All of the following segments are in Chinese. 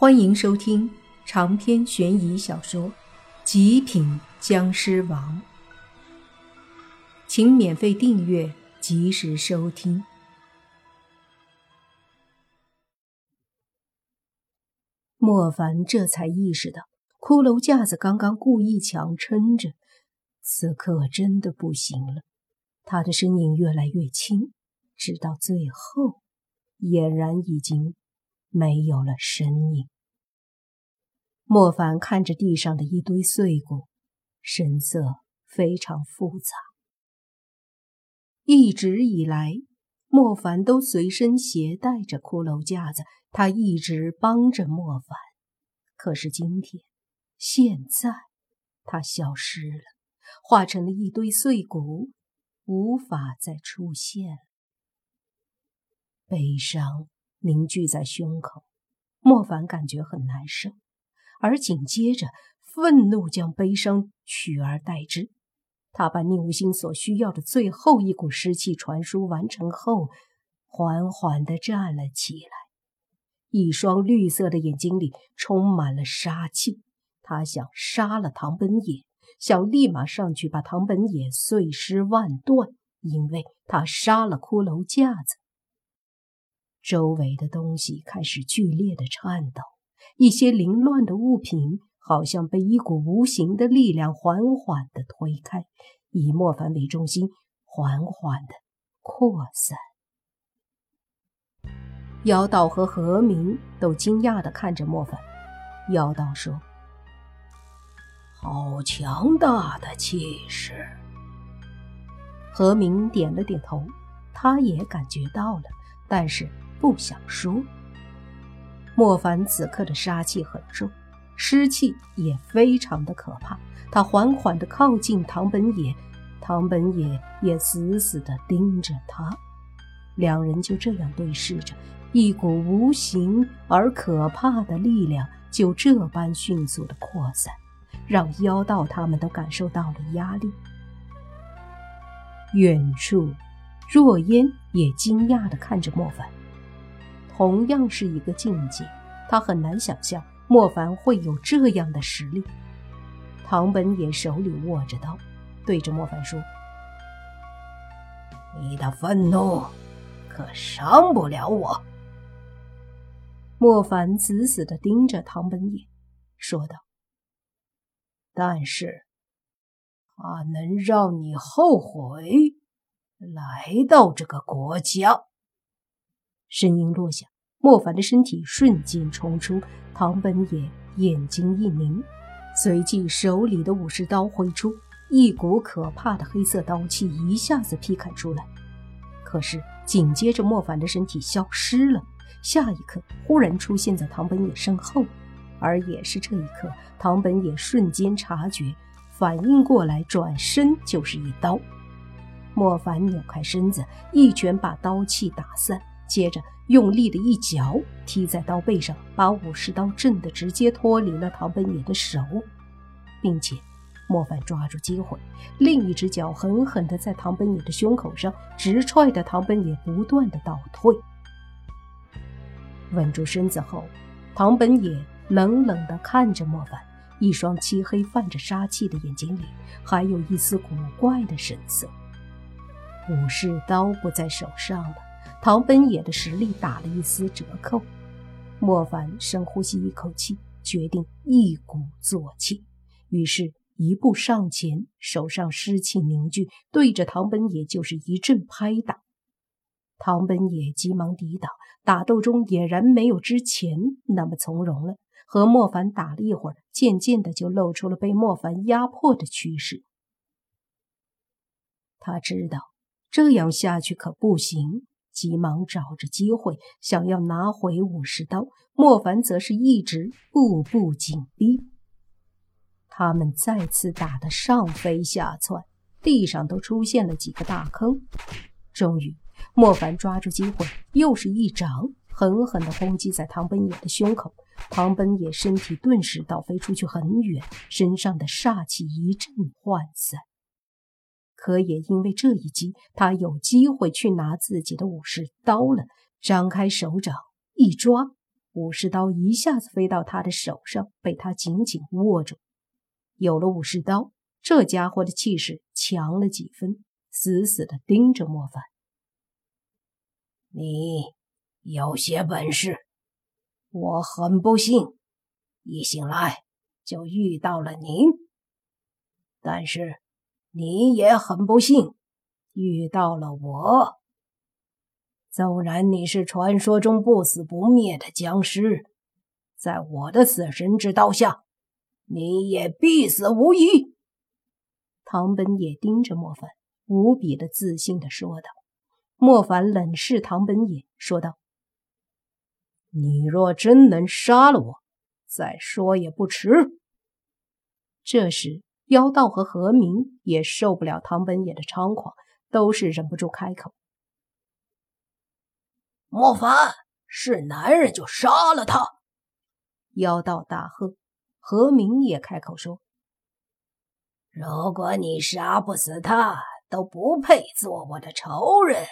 欢迎收听长篇悬疑小说《极品僵尸王》，请免费订阅，及时收听。莫凡这才意识到，骷髅架子刚刚故意强撑着，此刻真的不行了。他的身影越来越轻，直到最后，俨然已经。没有了身影。莫凡看着地上的一堆碎骨，神色非常复杂。一直以来，莫凡都随身携带着骷髅架子，他一直帮着莫凡。可是今天，现在，他消失了，化成了一堆碎骨，无法再出现了。悲伤。凝聚在胸口，莫凡感觉很难受，而紧接着，愤怒将悲伤取而代之。他把宁无心所需要的最后一股湿气传输完成后，缓缓地站了起来，一双绿色的眼睛里充满了杀气。他想杀了唐本野，想立马上去把唐本野碎尸万段，因为他杀了骷髅架子。周围的东西开始剧烈的颤抖，一些凌乱的物品好像被一股无形的力量缓缓的推开，以莫凡为中心，缓缓的扩散。妖道和何明都惊讶的看着莫凡。妖道说：“好强大的气势。”何明点了点头，他也感觉到了，但是。不想说。莫凡此刻的杀气很重，湿气也非常的可怕。他缓缓地靠近唐本野，唐本野也死死地盯着他。两人就这样对视着，一股无形而可怕的力量就这般迅速地扩散，让妖道他们都感受到了压力。远处，若烟也惊讶地看着莫凡。同样是一个境界，他很难想象莫凡会有这样的实力。唐本也手里握着刀，对着莫凡说：“你的愤怒可伤不了我。”莫凡死死地盯着唐本也，说道：“但是，他能让你后悔来到这个国家。”声音落下，莫凡的身体瞬间冲出。唐本也眼睛一凝，随即手里的武士刀挥出，一股可怕的黑色刀气一下子劈砍出来。可是紧接着，莫凡的身体消失了，下一刻忽然出现在唐本也身后。而也是这一刻，唐本也瞬间察觉，反应过来，转身就是一刀。莫凡扭开身子，一拳把刀气打散。接着用力的一脚踢在刀背上，把武士刀震得直接脱离了唐本野的手，并且莫凡抓住机会，另一只脚狠狠地在唐本野的胸口上直踹的唐本野不断的倒退。稳住身子后，唐本野冷冷地看着莫凡，一双漆黑泛着杀气的眼睛里还有一丝古怪的神色。武士刀不在手上了。唐本野的实力打了一丝折扣，莫凡深呼吸一口气，决定一鼓作气，于是，一步上前，手上湿气凝聚，对着唐本野就是一阵拍打。唐本野急忙抵挡，打斗中俨然没有之前那么从容了。和莫凡打了一会儿，渐渐的就露出了被莫凡压迫的趋势。他知道这样下去可不行。急忙找着机会，想要拿回武士刀。莫凡则是一直步步紧逼。他们再次打得上飞下窜，地上都出现了几个大坑。终于，莫凡抓住机会，又是一掌，狠狠地轰击在唐本野的胸口。唐本野身体顿时倒飞出去很远，身上的煞气一阵涣散。可也因为这一击，他有机会去拿自己的武士刀了。张开手掌一抓，武士刀一下子飞到他的手上，被他紧紧握住。有了武士刀，这家伙的气势强了几分，死死地盯着莫凡。你有些本事，我很不幸，一醒来就遇到了您。但是你也很不幸，遇到了我。纵然你是传说中不死不灭的僵尸，在我的死神之刀下，你也必死无疑。唐本也盯着莫凡，无比的自信的说道。莫凡冷视唐本也，说道：“你若真能杀了我，再说也不迟。”这时，妖道和何明也受不了唐本野的猖狂，都是忍不住开口。莫凡是男人，就杀了他！妖道大喝。何明也开口说：“如果你杀不死他，都不配做我的仇人。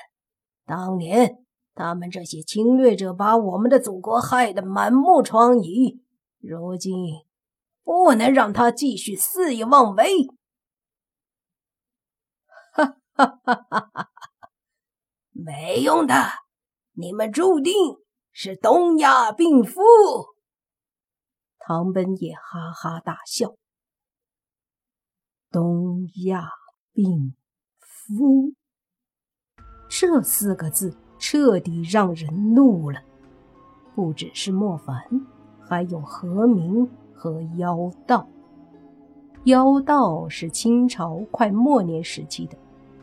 当年他们这些侵略者把我们的祖国害得满目疮痍，如今不能让他继续肆意妄为。”哈哈哈哈哈！没用的。你们注定是东亚病夫。唐本也哈哈大笑。东亚病夫这四个字彻底让人怒了。不只是莫凡，还有何明和妖道。妖道是清朝快末年时期的。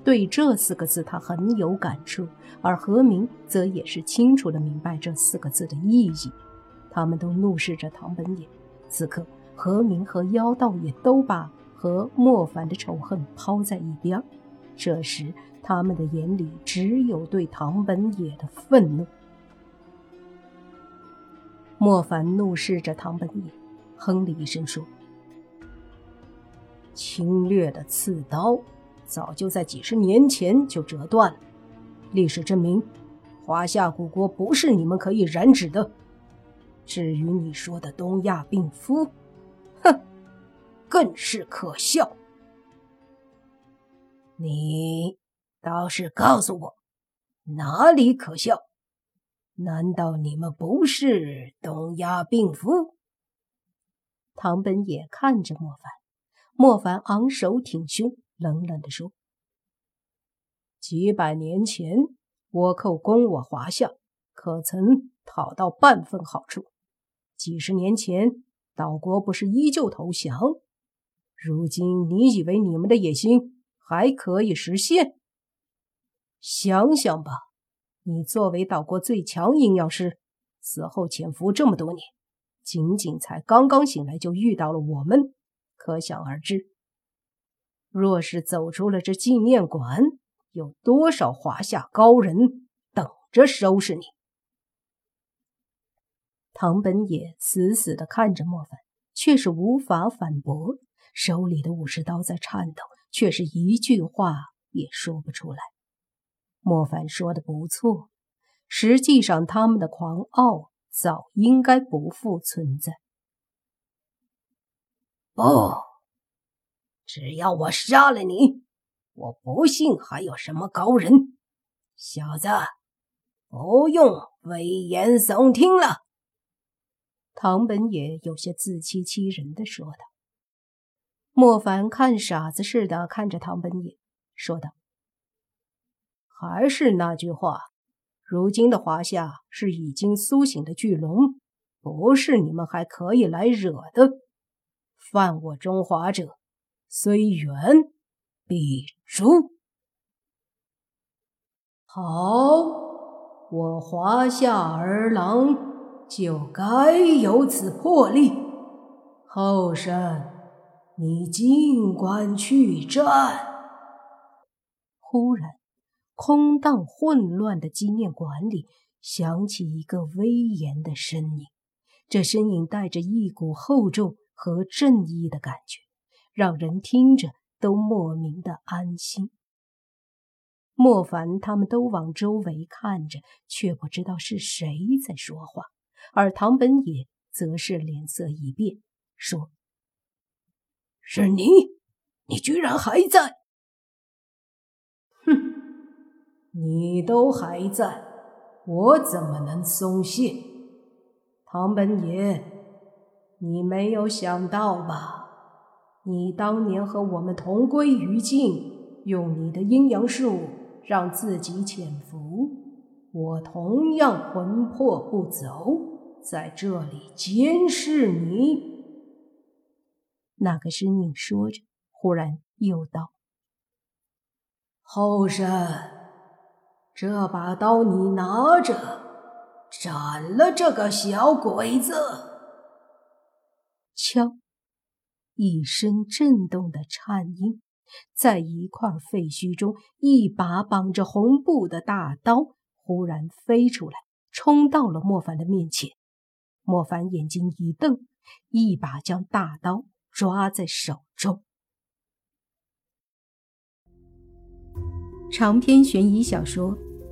对这四个字，他很有感触，而何明则也是清楚的明白这四个字的意义。他们都怒视着唐本也。此刻，何明和妖道也都把和莫凡的仇恨抛在一边。这时，他们的眼里只有对唐本也的愤怒。莫凡怒视着唐本也，哼了一声说：“侵略的刺刀。”早就在几十年前就折断了。历史证明，华夏古国不是你们可以染指的。至于你说的东亚病夫，哼，更是可笑。你倒是告诉我，哪里可笑？难道你们不是东亚病夫？唐本也看着莫凡，莫凡昂首挺胸。冷冷地说：“几百年前，倭寇攻我华夏，可曾讨到半分好处？几十年前，岛国不是依旧投降？如今，你以为你们的野心还可以实现？想想吧，你作为岛国最强阴阳师，死后潜伏这么多年，仅仅才刚刚醒来就遇到了我们，可想而知。”若是走出了这纪念馆，有多少华夏高人等着收拾你？唐本野死死地看着莫凡，却是无法反驳，手里的武士刀在颤抖，却是一句话也说不出来。莫凡说的不错，实际上他们的狂傲早应该不复存在。不。只要我杀了你，我不信还有什么高人。小子，不用危言耸听了。唐本也有些自欺欺人的说道。莫凡看傻子似的看着唐本也，说道：“还是那句话，如今的华夏是已经苏醒的巨龙，不是你们还可以来惹的。犯我中华者。”虽远必诛。好，我华夏儿郎就该有此魄力。后生，你尽管去战。忽然，空荡混乱的纪念馆里响起一个威严的声音，这声音带着一股厚重和正义的感觉。让人听着都莫名的安心。莫凡他们都往周围看着，却不知道是谁在说话，而唐本野则是脸色一变，说：“是你，你居然还在！哼，你都还在，我怎么能松懈？唐本野，你没有想到吧？你当年和我们同归于尽，用你的阴阳术让自己潜伏。”我同样魂魄不走，在这里监视你。那个身影说着，忽然又道：“后生，这把刀你拿着，斩了这个小鬼子。”敲，一声震动的颤音，在一块废墟中，一把绑着红布的大刀。忽然飞出来，冲到了莫凡的面前。莫凡眼睛一瞪，一把将大刀抓在手中。长篇悬疑小说《